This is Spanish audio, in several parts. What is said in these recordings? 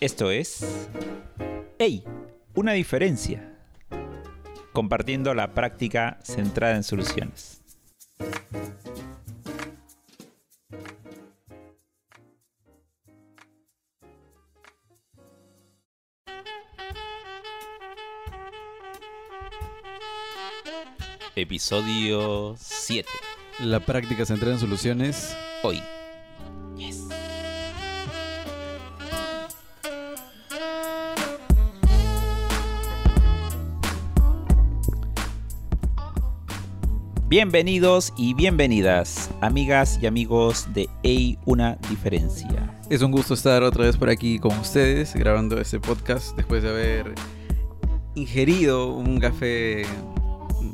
Esto es... ¡Ey! Una diferencia. Compartiendo la práctica centrada en soluciones. Episodio 7. La práctica centrada en soluciones. Hoy. Bienvenidos y bienvenidas, amigas y amigos de Ey Una Diferencia. Es un gusto estar otra vez por aquí con ustedes grabando este podcast después de haber ingerido un café,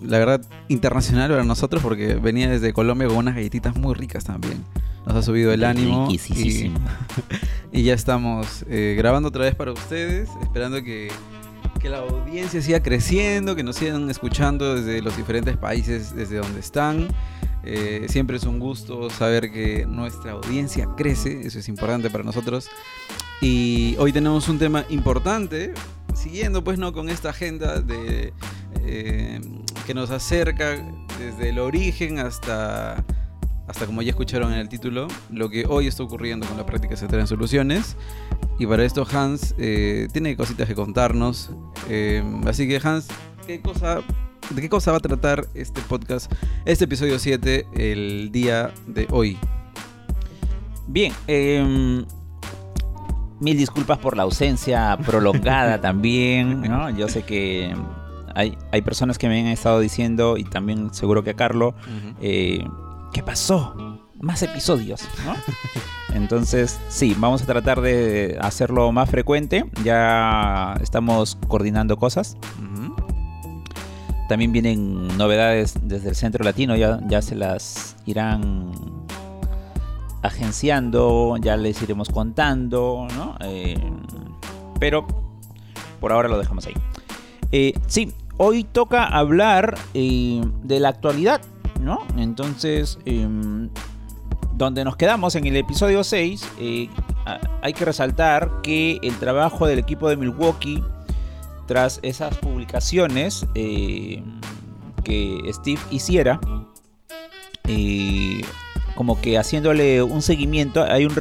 la verdad, internacional para nosotros porque venía desde Colombia con unas galletitas muy ricas también. Nos ha subido el ánimo y, y, ya estamos eh, grabando otra vez para ustedes, esperando que que la audiencia siga creciendo, que nos sigan escuchando desde los diferentes países, desde donde están. Eh, siempre es un gusto saber que nuestra audiencia crece, eso es importante para nosotros. Y hoy tenemos un tema importante, siguiendo pues no con esta agenda de, eh, que nos acerca desde el origen hasta hasta como ya escucharon en el título, lo que hoy está ocurriendo con la práctica central en soluciones. Y para esto Hans eh, tiene cositas que contarnos. Eh, así que Hans, ¿qué cosa, ¿de qué cosa va a tratar este podcast, este episodio 7, el día de hoy? Bien, em, mil disculpas por la ausencia prolongada también, ¿no? Yo sé que hay, hay, personas que me han estado diciendo, y también seguro que a Carlos, ¿qué pasó? Más episodios, ¿no? Entonces, sí, vamos a tratar de hacerlo más frecuente. Ya estamos coordinando cosas. También vienen novedades desde el centro latino, ya, se las irán agenciando, ya les iremos contando, ¿no? Eh, pero por ahora lo dejamos ahí. Eh, sí, hoy toca hablar eh, de la actualidad ¿no? Entonces, em, donde nos quedamos en el episodio 6, eh, hay que resaltar que el trabajo del equipo de Milwaukee, tras esas publicaciones eh, que Steve hiciera, eh, como que haciéndole un seguimiento, hay un,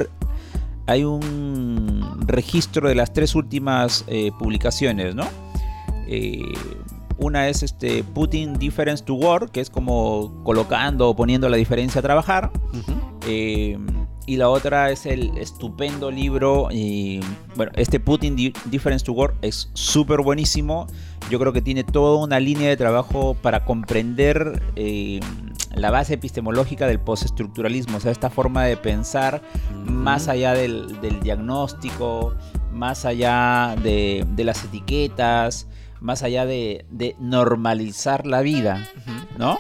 hay un registro de las tres últimas publicaciones, ¿no? Una es este Putting Difference to Work, que es como colocando o poniendo la diferencia a trabajar. Eh, y la otra es el estupendo libro. Y bueno, este Putting Difference to Work es súper buenísimo. Yo creo que tiene toda una línea de trabajo para comprender eh, la base epistemológica del postestructuralismo. O sea, esta forma de pensar más allá del, diagnóstico, más allá de, de las etiquetas más allá de, normalizar la vida, ¿no?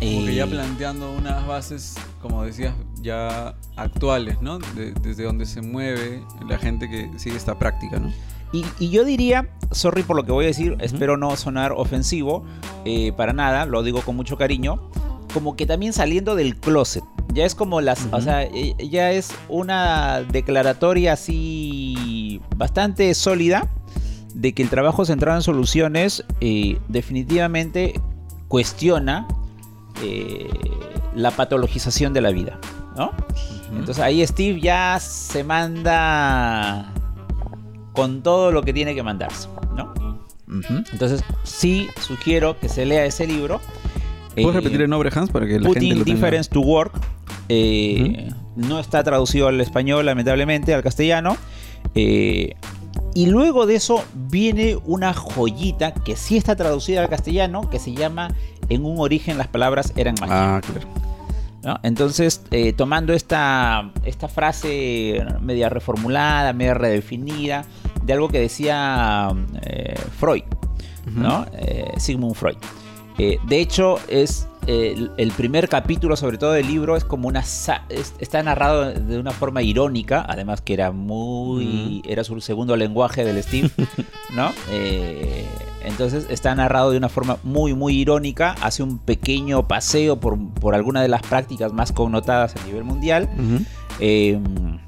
Como que ya planteando unas bases, como decías, ya actuales, ¿no? desde donde se mueve la gente que sigue esta práctica, ¿no? Y, yo diría, sorry por lo que voy a decir, espero no sonar ofensivo, eh, para nada, lo digo con mucho cariño, como que también saliendo del closet. Ya es como las, o sea, e, ya es una declaratoria así bastante sólida de que el trabajo centrado en soluciones eh, definitivamente cuestiona eh, la patologización de la vida, ¿no? Entonces ahí Steve ya se manda con todo lo que tiene que mandarse, ¿no? Entonces sí sugiero que se lea ese libro. ¿Puedes eh, repetir el nombre, Hans, para que la gente lo Difference to Work. No está traducido al español, lamentablemente, al castellano. Y luego de eso viene una joyita que sí está traducida al castellano, que se llama En un origen las palabras eran magia. Ah, claro. Entonces, eh, tomando esta, esta frase media reformulada, media redefinida, de algo que decía eh, Freud, ¿no? Eh, Sigmund Freud. de hecho, es el, primer capítulo, sobre todo del libro, es como una. está narrado de una forma irónica, además que era muy. Era su segundo lenguaje del Steve, ¿no? Entonces está narrado de una forma muy, muy irónica. Hace un pequeño paseo por, por alguna de las prácticas más connotadas a nivel mundial. Em,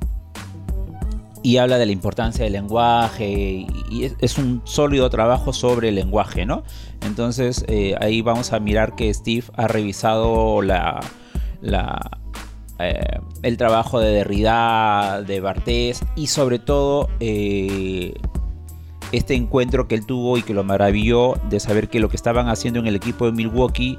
y habla de la importancia del lenguaje y, es, un sólido trabajo sobre el lenguaje, ¿no? Entonces eh, ahí vamos a mirar que Steve ha revisado la, eh, el trabajo de Derrida, de Bartés y sobre todo eh, este encuentro que él tuvo y que lo maravilló de saber que lo que estaban haciendo en el equipo de Milwaukee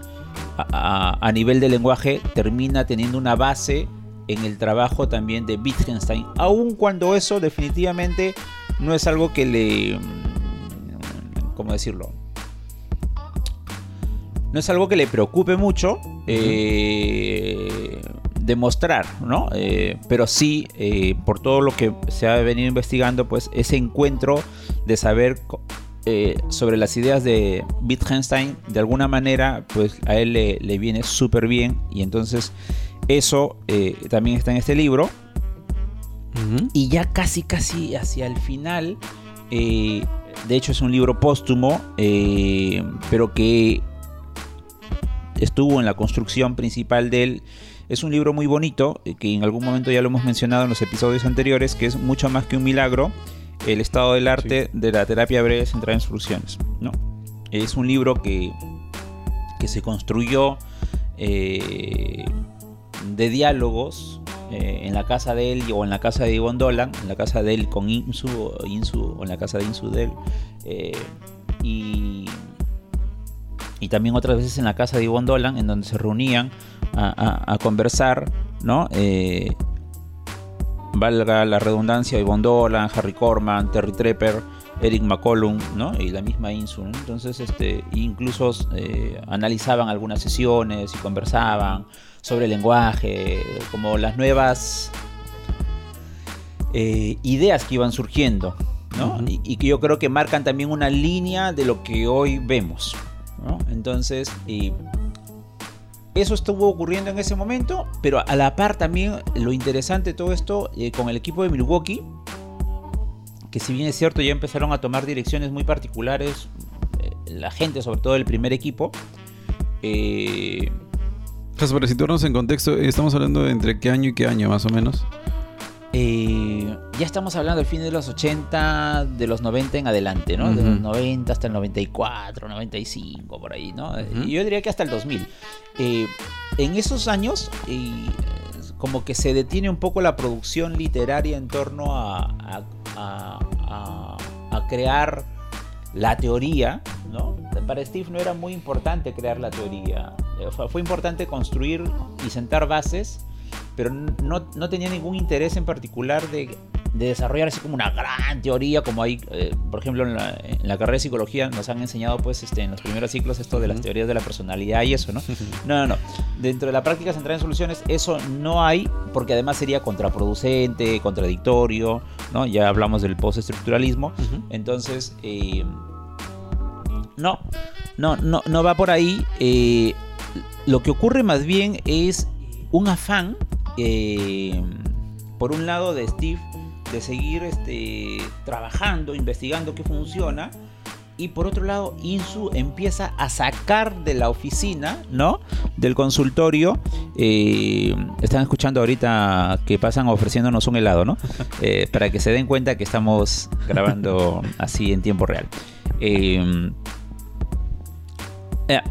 a nivel de lenguaje termina teniendo una base en el trabajo también de Wittgenstein, aun cuando eso definitivamente no es algo que le... Mm, ¿Cómo decirlo? No es algo que le preocupe mucho eh, demostrar, ¿no? Eh, pero sí, eh, por todo lo que se ha venido investigando, pues ese encuentro de saber sobre las ideas de Wittgenstein, de alguna manera, pues a él le, le viene súper bien y entonces eso eh, también está en este libro. Y ya casi, casi hacia el final, eh, de hecho es un libro póstumo, eh, pero que estuvo en la construcción principal de él. Es un libro muy bonito, que en algún momento ya lo hemos mencionado en los episodios anteriores, que es mucho más que un milagro, el estado del arte de la terapia breve centrada en soluciones. ¿no? Es un libro que, que se construyó de diálogos eh, en la casa de él o en la casa de Ivonne Dolan, en la casa de él con Insu, o en la casa de Insu de él, eh, y, y también otras veces en la casa de Ivonne Dolan, en donde se reunían a, conversar, ¿no? Eh, valga la redundancia, Ivonne Dolan, Harry Corman, Terry Trepper, Eric McCollum, ¿no? Y la misma Insu, Entonces, este, incluso analizaban algunas sesiones y conversaban sobre el lenguaje, como las nuevas eh, ideas que iban surgiendo, ¿no? y, que yo creo que marcan también una línea de lo que hoy vemos. ¿no? Entonces, eso estuvo ocurriendo en ese momento, pero a la par también lo interesante de todo esto eh, con el equipo de Milwaukee, que si bien es cierto ya empezaron a tomar direcciones muy particulares, eh, la gente, sobre todo el primer equipo, eh, para situarnos en contexto, eh, estamos hablando de entre qué año y qué año más o menos. Eh, ya estamos hablando del fin de los 80, de los 90 en adelante, ¿no? De los 90 hasta el 94, 95, por ahí, ¿no? Yo diría que hasta el 2000. Eh, en esos años, como que se detiene un poco la producción literaria en torno a, a crear la teoría, ¿no? Para Steve no era muy importante crear la teoría. Eh, fue importante construir y sentar bases, pero no, no tenía ningún interés en particular de, de, desarrollar así como una gran teoría, como hay, eh, por ejemplo, en la, en la, carrera de psicología nos han enseñado, pues, este, en los primeros ciclos esto de las teorías de la personalidad y eso, ¿no? No, no, no. Dentro de la práctica centrada en soluciones, eso no hay, porque además sería contraproducente, contradictorio, ¿no? Ya hablamos del postestructuralismo. Entonces, eh, no, no, no, no va por ahí. Eh, lo que ocurre más bien es un afán, eh, por un lado, de Steve de seguir este, trabajando, investigando qué funciona. Y por otro lado, Insu empieza a sacar de la oficina, ¿no? Del consultorio. Eh, están escuchando ahorita que pasan ofreciéndonos un helado, ¿no? para que se den cuenta que estamos grabando así en tiempo real. Eh,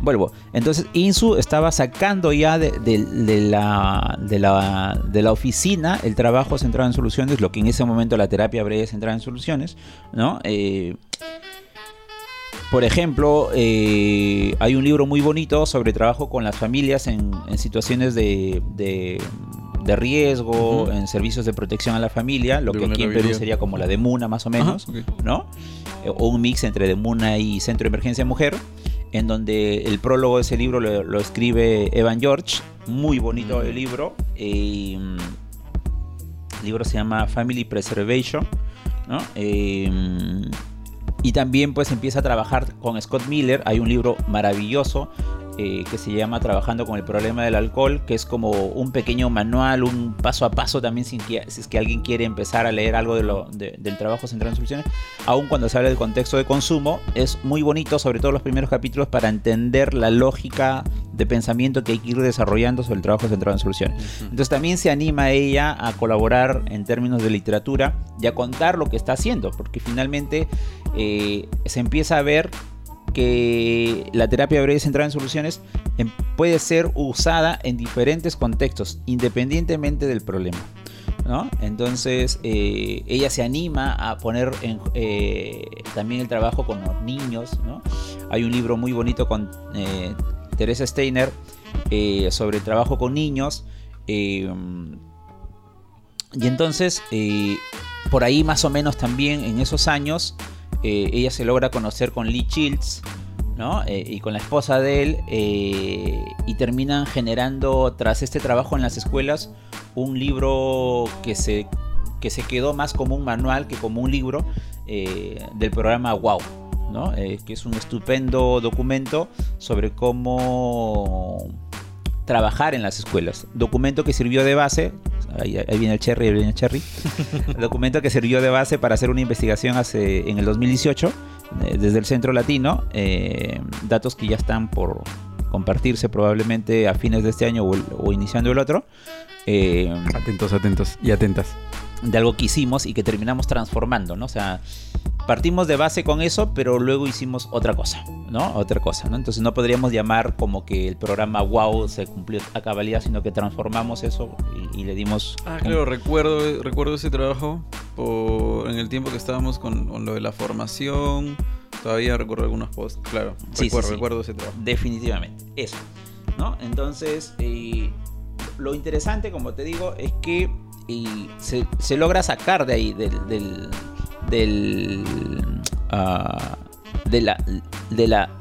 vuelvo. Entonces Insu estaba sacando ya de, la, de, la, oficina el trabajo centrado en soluciones, lo que en ese momento la terapia breve centrada en soluciones, ¿no? Eh, por ejemplo, eh, hay un libro muy bonito sobre trabajo con las familias en, situaciones de, riesgo, en servicios de protección a la familia, lo que aquí en Perú sería como la de Muna más o menos, ¿no? O un mix entre de Muna y Centro de Emergencia Mujer en donde el prólogo de ese libro lo, escribe Evan George, muy bonito el libro. Eh, el libro se llama Family Preservation, eh, y también pues empieza a trabajar con Scott Miller, hay un libro maravilloso eh, que se llama Trabajando con el problema del alcohol, que es como un pequeño manual, un paso a paso también si, es que alguien quiere empezar a leer algo de lo, del trabajo central en soluciones, aun cuando se habla del contexto de consumo, es muy bonito, sobre todo los primeros capítulos, para entender la lógica de pensamiento que hay que ir desarrollando sobre el trabajo centrado en soluciones. Entonces también se anima a ella a colaborar en términos de literatura y a contar lo que está haciendo, porque finalmente eh, se empieza a ver que la terapia breve centrada en soluciones em, puede ser usada en diferentes contextos, independientemente del problema. Entonces eh, ella se anima a poner en, eh, también el trabajo con los niños. Hay un libro muy bonito con eh, Teresa Steiner sobre el trabajo con niños. y entonces, por ahí más o menos también en esos años, eh, ella se logra conocer con Lee Childs, ¿no? Eh, y con la esposa de él, eh, y terminan generando, tras este trabajo en las escuelas, un libro que se, que se quedó más como un manual que como un libro del programa WOW. ¿No? que es un estupendo documento sobre cómo trabajar en las escuelas. Documento que sirvió de base, ahí, viene el cherry, ahí viene el cherry. documento que sirvió de base para hacer una investigación hace, en el 2018 eh, desde el Centro Latino, eh, datos que ya están por compartirse probablemente a fines de este año o, iniciando el otro. Eh, atentos, atentos y atentas. De algo que hicimos y que terminamos transformando, ¿no? O sea, partimos de base con eso, pero luego hicimos otra cosa, ¿no? Otra cosa, ¿no? Entonces no podríamos llamar como que el programa WOW se cumplió a cabalidad, sino que transformamos eso y, le dimos... Ah, claro, recuerdo, recuerdo ese trabajo en el tiempo que estábamos con, lo de la formación. Todavía recuerdo algunos posts, claro. Sí, recuerdo, recuerdo ese trabajo. Definitivamente, eso, ¿no? Entonces, eh, lo interesante, como te digo, es que se, logra sacar de ahí, del del, ah, de, la, de la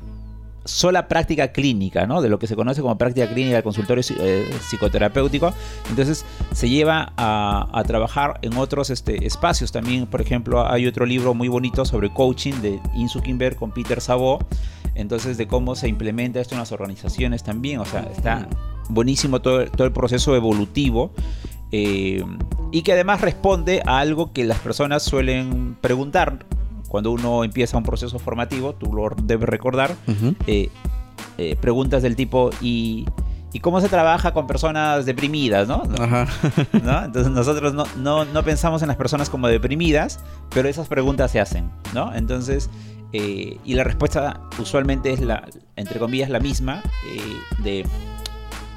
sola práctica clínica, ¿no? De lo que se conoce como práctica clínica del consultorio eh, psicoterapéutico. Entonces se lleva a, trabajar en otros este, espacios. También, por ejemplo, hay otro libro muy bonito sobre coaching de Insu Kimber con Peter Sabo. Entonces, de cómo se implementa esto en las organizaciones también. O sea, está buenísimo todo, todo el proceso evolutivo. Eh, y que además responde a algo que las personas suelen preguntar cuando uno empieza un proceso formativo, tú lo debes recordar, eh, eh, preguntas del tipo, ¿y, cómo se trabaja con personas deprimidas? ¿no? Entonces nosotros no, no, pensamos en las personas como deprimidas, pero esas preguntas se hacen, ¿no? Entonces, y la respuesta usualmente es la, entre comillas, la misma, de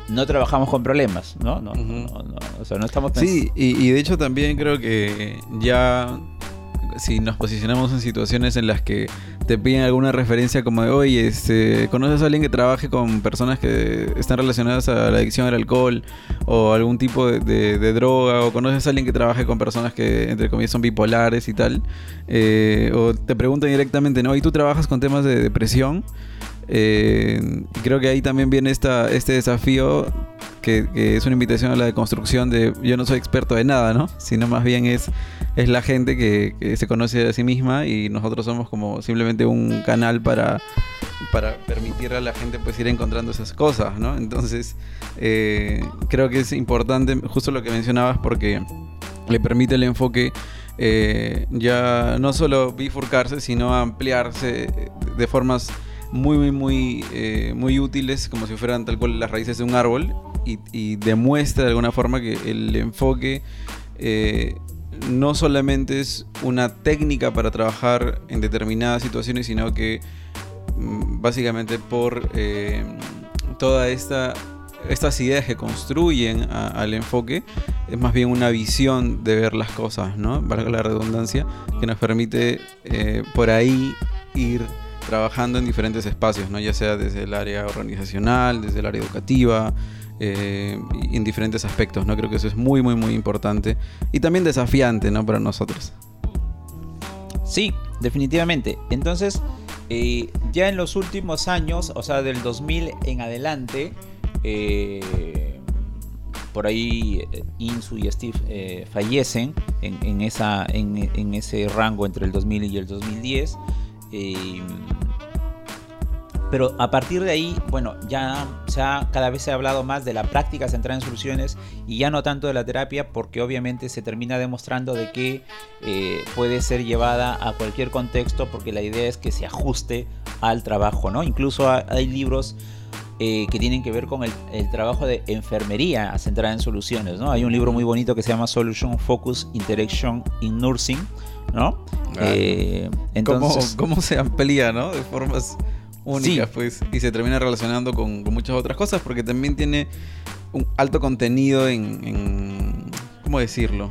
no trabajamos con problemas, ¿no? No, o sea, no estamos Sí, y, de hecho también creo que ya si nos posicionamos en situaciones en las que te piden alguna referencia como de, oye, este, ¿conoces a alguien que trabaje con personas que están relacionadas a la adicción al alcohol o algún tipo de, droga? ¿O conoces a alguien que trabaje con personas que, entre comillas, son bipolares y tal? Eh, o te preguntan directamente, ¿no? ¿Y tú trabajas con temas de depresión? Eh, creo que ahí también viene esta, este desafío que, es una invitación a la deconstrucción de yo no soy experto de nada, ¿no? Sino más bien es, es la gente que, se conoce a sí misma y nosotros somos como simplemente un canal para, para permitir a la gente pues ir encontrando esas cosas, ¿no? Entonces eh, creo que es importante justo lo que mencionabas porque le permite el enfoque eh, ya no solo bifurcarse, sino ampliarse de formas muy, muy, muy, eh, muy útiles, como si fueran tal cual las raíces de un árbol, y, demuestra de alguna forma que el enfoque eh, no solamente es una técnica para trabajar en determinadas situaciones, sino que mm, básicamente por eh, toda esta estas ideas que construyen al enfoque es más bien una visión de ver las cosas, ¿no? Valga la redundancia, que nos permite por ahí ir trabajando en diferentes espacios, ¿no? ya sea desde el área organizacional, desde el área educativa, eh, en diferentes aspectos. ¿no? Creo que eso es muy, muy, muy importante y también desafiante ¿no? para nosotros. Sí, definitivamente. Entonces, eh, ya en los últimos años, o sea, del 2000 en adelante, eh, por ahí Insu y Steve fallecen en, esa, en, ese rango entre el 2000 y el 2010. Pero a partir de ahí, bueno, ya cada vez se ha hablado más de la práctica centrada en soluciones y ya no tanto de la terapia porque obviamente se termina demostrando de que eh, puede ser llevada a cualquier contexto porque la idea es que se ajuste al trabajo, ¿no? Incluso hay libros eh, que tienen que ver con el, trabajo de enfermería centrada en soluciones. Hay un libro muy bonito que se llama Solution Focus Interaction in Nursing, ¿no? Eh, entonces, ¿Cómo, ¿Cómo, se amplía, ¿no? De formas única, pues, y se termina relacionando con, muchas otras cosas, porque también tiene un alto contenido en, ¿cómo decirlo?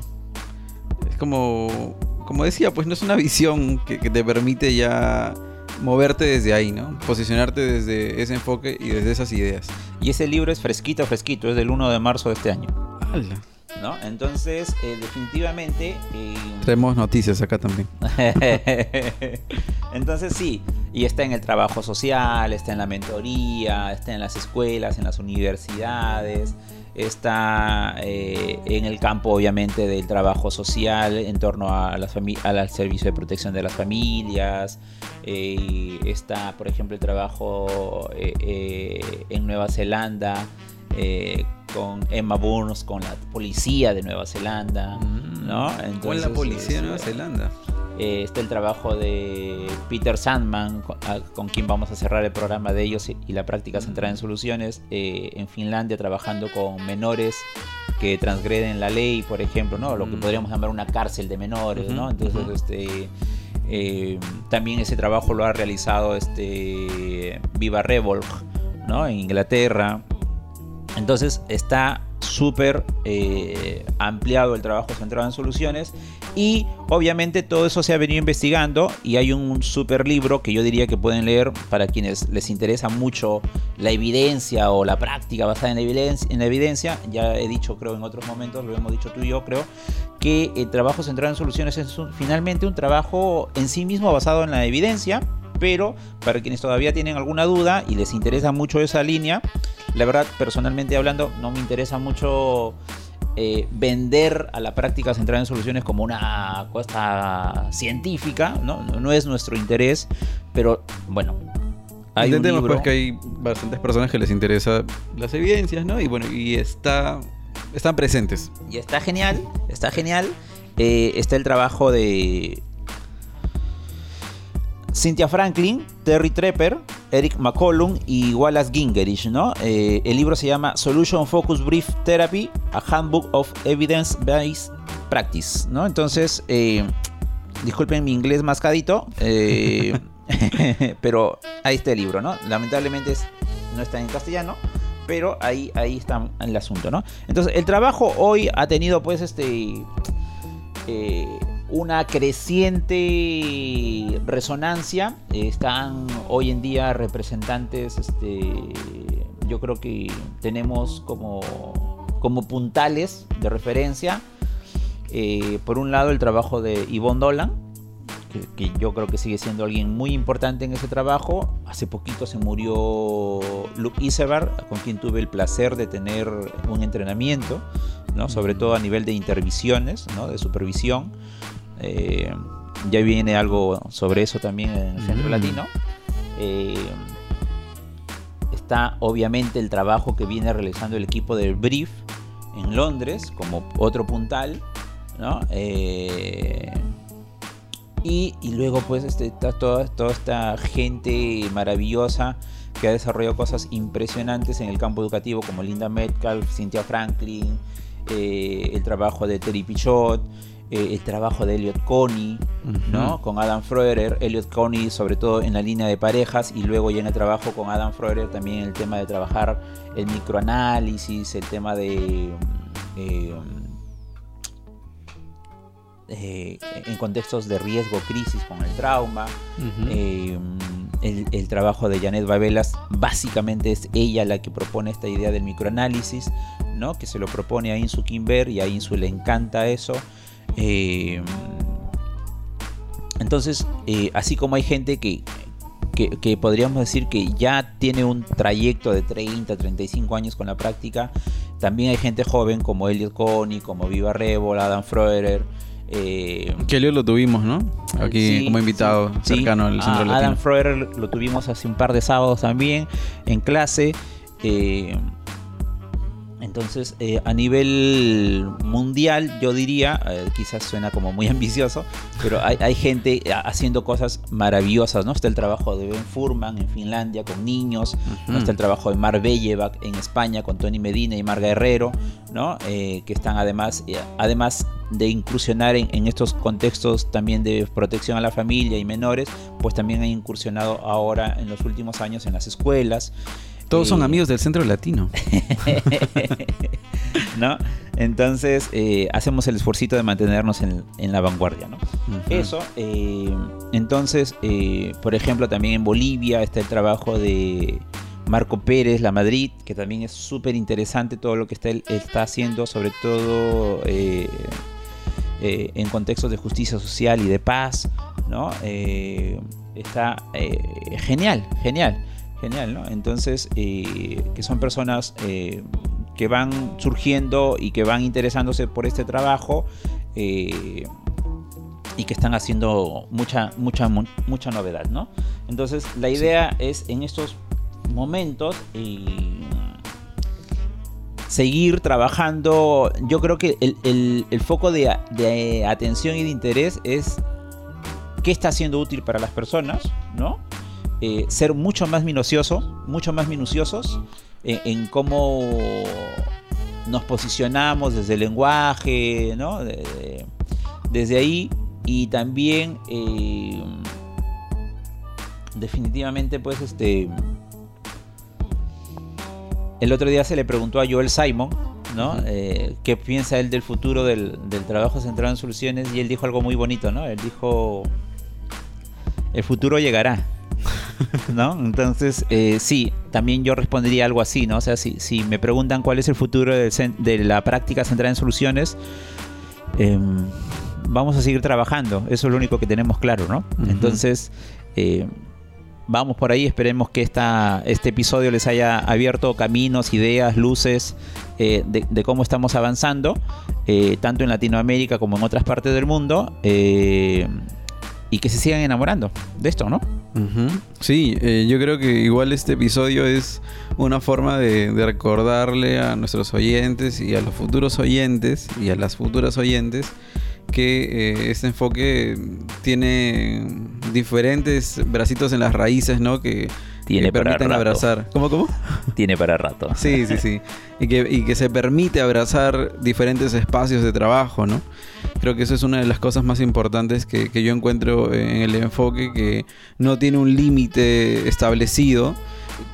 Es como, como decía, pues no es una visión que, te permite ya moverte desde ahí, ¿no? Posicionarte desde ese enfoque y desde esas ideas. Y ese libro es fresquito, fresquito, es del 1 de marzo de este año. ¿No? Entonces, eh, definitivamente... Eh, Tenemos noticias acá también. Entonces sí, y está en el trabajo social, está en la mentoría, está en las escuelas, en las universidades, está eh, en el campo obviamente del trabajo social en torno a las al servicio de protección de las familias, eh, está por ejemplo el trabajo en Nueva Zelanda con Emma Burns, con la policía de Nueva Zelanda, mm. ¿no? Entonces, con la policía de Nueva Zelanda. Eh, está el trabajo de Peter Sandman, con, quien vamos a cerrar el programa de ellos y, la práctica centrada en soluciones, eh, en Finlandia trabajando con menores que transgreden la ley, por ejemplo, ¿no? lo que mm. podríamos llamar una cárcel de menores. ¿no? Entonces, este, eh, también ese trabajo lo ha realizado este, Viva Revolve ¿no? en Inglaterra. Entonces está súper eh, ampliado el trabajo centrado en soluciones y obviamente todo eso se ha venido investigando y hay un súper libro que yo diría que pueden leer para quienes les interesa mucho la evidencia o la práctica basada en la evidencia, en la evidencia. ya he dicho creo en otros momentos, lo hemos dicho tú y yo creo, que el trabajo centrado en soluciones es finalmente un trabajo en sí mismo basado en la evidencia pero para quienes todavía tienen alguna duda y les interesa mucho esa línea, la verdad, personalmente hablando, no me interesa mucho eh, vender a la práctica centrada en soluciones como una cosa científica, ¿no? No, es nuestro interés, pero bueno. Hay libro... pues que hay bastantes personas que les interesa las evidencias, ¿no? Y bueno, y está, están presentes. Y está genial, está genial. Eh, está el trabajo de Cynthia Franklin, Terry Trepper, Eric McCollum y Wallace Gingerich, ¿no? Eh, el libro se llama Solution Focus Brief Therapy, a Handbook of Evidence-Based Practice, ¿no? Entonces, eh, disculpen mi inglés mascadito, eh, pero ahí está el libro, ¿no? Lamentablemente no está en castellano, pero ahí, ahí está el asunto, ¿no? Entonces, el trabajo hoy ha tenido, pues, este una creciente resonancia. Están hoy en día representantes, este, yo creo que tenemos como, como puntales de referencia. Eh, por un lado el trabajo de Yvonne Dolan, que, yo creo que sigue siendo alguien muy importante en ese trabajo. Hace poquito se murió Luke Isebar, con quien tuve el placer de tener un entrenamiento, ¿no? sobre todo a nivel de intervisiones, ¿no? de supervisión. Eh, ya viene algo sobre eso también en el Centro mm. Latino. Eh, está obviamente el trabajo que viene realizando el equipo del Brief en Londres como otro puntal. Eh, y, luego pues este, está toda, toda esta gente maravillosa que ha desarrollado cosas impresionantes en el campo educativo como Linda Metcalf, Cynthia Franklin, el trabajo de Terry Pichot, eh, el trabajo de Elliot Coney, ¿no? Con Adam Freuder, Elliot Coney sobre todo en la línea de parejas y luego ya en el trabajo con Adam Freuder también el tema de trabajar el microanálisis, el tema de... Eh, eh, en contextos de riesgo, crisis con el trauma. el, trabajo de Janet Babelas básicamente es ella la que propone esta idea del microanálisis, ¿no? que se lo propone a Insu Kimber y a Insu le encanta eso. Eh, entonces, eh, así como hay gente que, que, podríamos decir que ya tiene un trayecto de 30, 35 años con la práctica, también hay gente joven como Elliot Coney, como Viva Revol, Adam Freuder, Eh, que Leo lo tuvimos, ¿no? Aquí sí, como invitado sí, cercano sí. al Centro Latino. Adam Freud lo tuvimos hace un par de sábados también en clase. Eh, entonces, eh, a nivel mundial, yo diría, eh, quizás suena como muy ambicioso, pero hay, hay gente haciendo cosas maravillosas, ¿no? Está el trabajo de Ben Furman en Finlandia con niños, está el trabajo de Mar Bellevac en España con Tony Medina y Marga Herrero, ¿no? Eh, que están además, eh, además de incursionar en, en estos contextos también de protección a la familia y menores, pues también han incursionado ahora en los últimos años en las escuelas. Todos son amigos del Centro Latino. ¿no? Entonces eh, hacemos el esfuerzo de mantenernos en, en la vanguardia, ¿no? Eso, eh, entonces, eh, por ejemplo, también en Bolivia está el trabajo de Marco Pérez, La Madrid, que también es súper interesante todo lo que está, él está haciendo, sobre todo en contextos de justicia social y de paz, ¿no? Está genial, genial, genial, ¿no? Entonces, eh, que son personas eh, que van surgiendo y que van interesándose por este trabajo. eh, y que están haciendo mucha, mucha, mu- mucha novedad, ¿no? Entonces, la idea es en estos momentos seguir trabajando. Yo creo que el, el- el foco de, de atención y de interés es qué está siendo útil para las personas, ¿no? Eh, ser mucho más minucioso, mucho más minuciosos en, en cómo nos posicionamos desde el lenguaje, ¿no? De- de- desde ahí y también eh, definitivamente pues este el otro día se le preguntó a Joel Simon ¿no? Eh, qué piensa él del futuro del, del trabajo centrado en soluciones y él dijo algo muy bonito ¿no? él dijo el futuro llegará ¿no? Entonces, eh, sí, también yo respondería algo así, ¿no? O sea, si, si me preguntan cuál es el futuro del de la práctica centrada en soluciones, em, vamos a seguir trabajando. Eso es lo único que tenemos claro, ¿no? Entonces, eh, vamos por ahí. Esperemos que esta, este episodio les haya abierto caminos, ideas, luces eh, de, de cómo estamos avanzando, eh, tanto en Latinoamérica como en otras partes del mundo. y que se sigan enamorando de esto, ¿no? Sí, eh, yo creo que igual este episodio es una forma de, de recordarle a nuestros oyentes y a los futuros oyentes y a las futuras oyentes que eh, este enfoque tiene diferentes bracitos en las raíces, ¿no? Que, Tiene que para rato. abrazar. ¿Cómo, cómo? Tiene para rato. Sí, sí, sí. Y que, y que se permite abrazar diferentes espacios de trabajo, ¿no? Creo que eso es una de las cosas más importantes que, que yo encuentro en el enfoque, que no tiene un límite establecido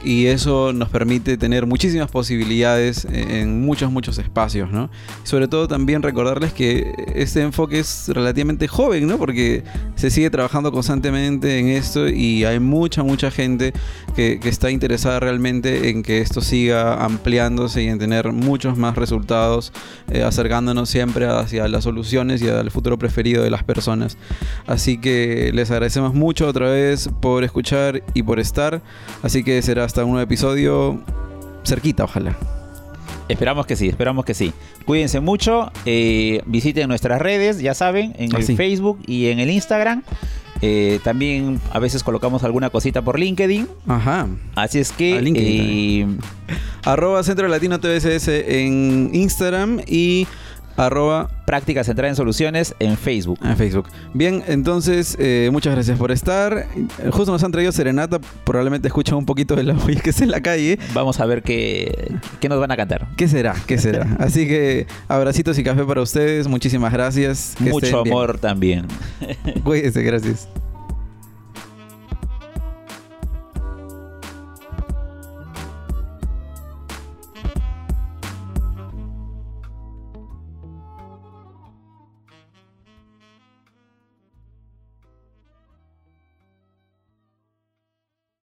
y eso nos permite tener muchísimas posibilidades en muchos, muchos espacios, ¿no? Sobre todo también recordarles que este enfoque es relativamente joven, ¿no? Porque se sigue trabajando constantemente en esto y hay mucha, mucha gente que, que está interesada realmente en que esto siga ampliándose y en tener muchos más resultados, eh, acercándonos siempre hacia las soluciones y al futuro preferido de las personas. Así que les agradecemos mucho otra vez por escuchar y por estar. Así que será hasta un nuevo episodio cerquita, ojalá. Esperamos que sí, esperamos que sí. Cuídense mucho, eh, visiten nuestras redes, ya saben, en Ah, el. Facebook y en el Instagram. Eh, también a veces colocamos alguna cosita por LinkedIn. Ajá. Así es que Ah, LinkedIn eh, Arroba Centro Latino TVCS en Instagram y arroba práctica centrada en soluciones en Facebook. en Facebook. Bien, entonces, eh, muchas gracias por estar. Justo nos han traído serenata, probablemente escuchan un poquito de la bulla que es en la calle. Vamos a ver qué, qué nos van a cantar. ¿Qué será? ¿Qué será? Así que abracitos y café para ustedes. Muchísimas gracias. Que Mucho bien. amor también. Cuídense, gracias.